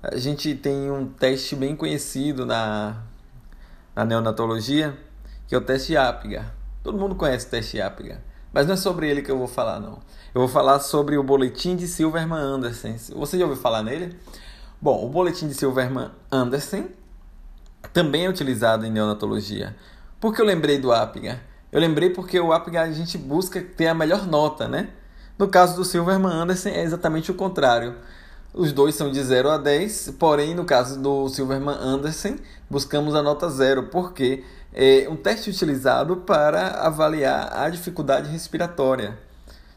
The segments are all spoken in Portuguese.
A gente tem um teste bem conhecido na, na neonatologia, que é o teste Apgar. Todo mundo conhece o teste Apgar, mas não é sobre ele que eu vou falar, não. Eu vou falar sobre o boletim de Silverman Anderson. Você já ouviu falar nele? Bom, o boletim de Silverman Anderson também é utilizado em neonatologia. Por que eu lembrei do Apgar? Eu lembrei porque o Apgar a gente busca ter a melhor nota, né? No caso do Silverman Anderson é exatamente o contrário. Os dois são de 0 a 10, porém, no caso do Silverman Anderson, buscamos a nota 0, porque é um teste utilizado para avaliar a dificuldade respiratória.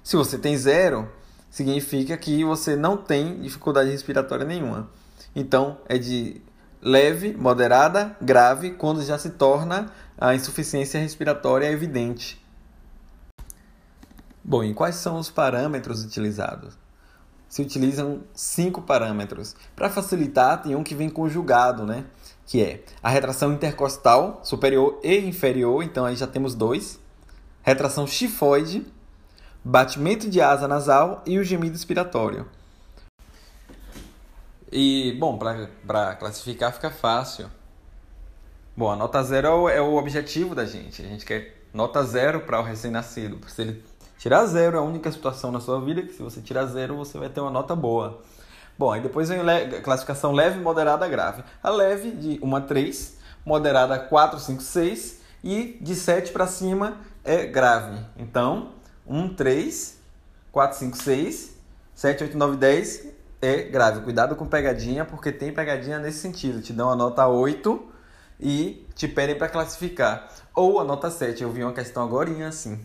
Se você tem zero, significa que você não tem dificuldade respiratória nenhuma. Então, é de leve, moderada, grave, quando já se torna a insuficiência respiratória evidente. Bom, e quais são os parâmetros utilizados? Se utilizam cinco parâmetros. Para facilitar, tem um que vem conjugado, né? Que é a retração intercostal superior e inferior, então aí já temos dois. Retração chifoide, batimento de asa nasal e o gemido expiratório. E, bom, para classificar fica fácil. Bom, a nota zero é o objetivo da gente. A gente quer nota zero para o recém-nascido. Se ele Tirar zero é a única situação na sua vida que se você tirar zero você vai ter uma nota boa. Bom, aí depois vem a classificação leve, moderada, grave. A leve de 1 a 3, moderada 4, 5, 6 e de 7 para cima é grave. Então, 1, 3, 4, 5, 6, 7, 8, 9, 10 é grave. Cuidado com pegadinha, porque tem pegadinha nesse sentido. Te dão a nota 8 e te pedem para classificar. Ou a nota 7. Eu vi uma questão agora assim.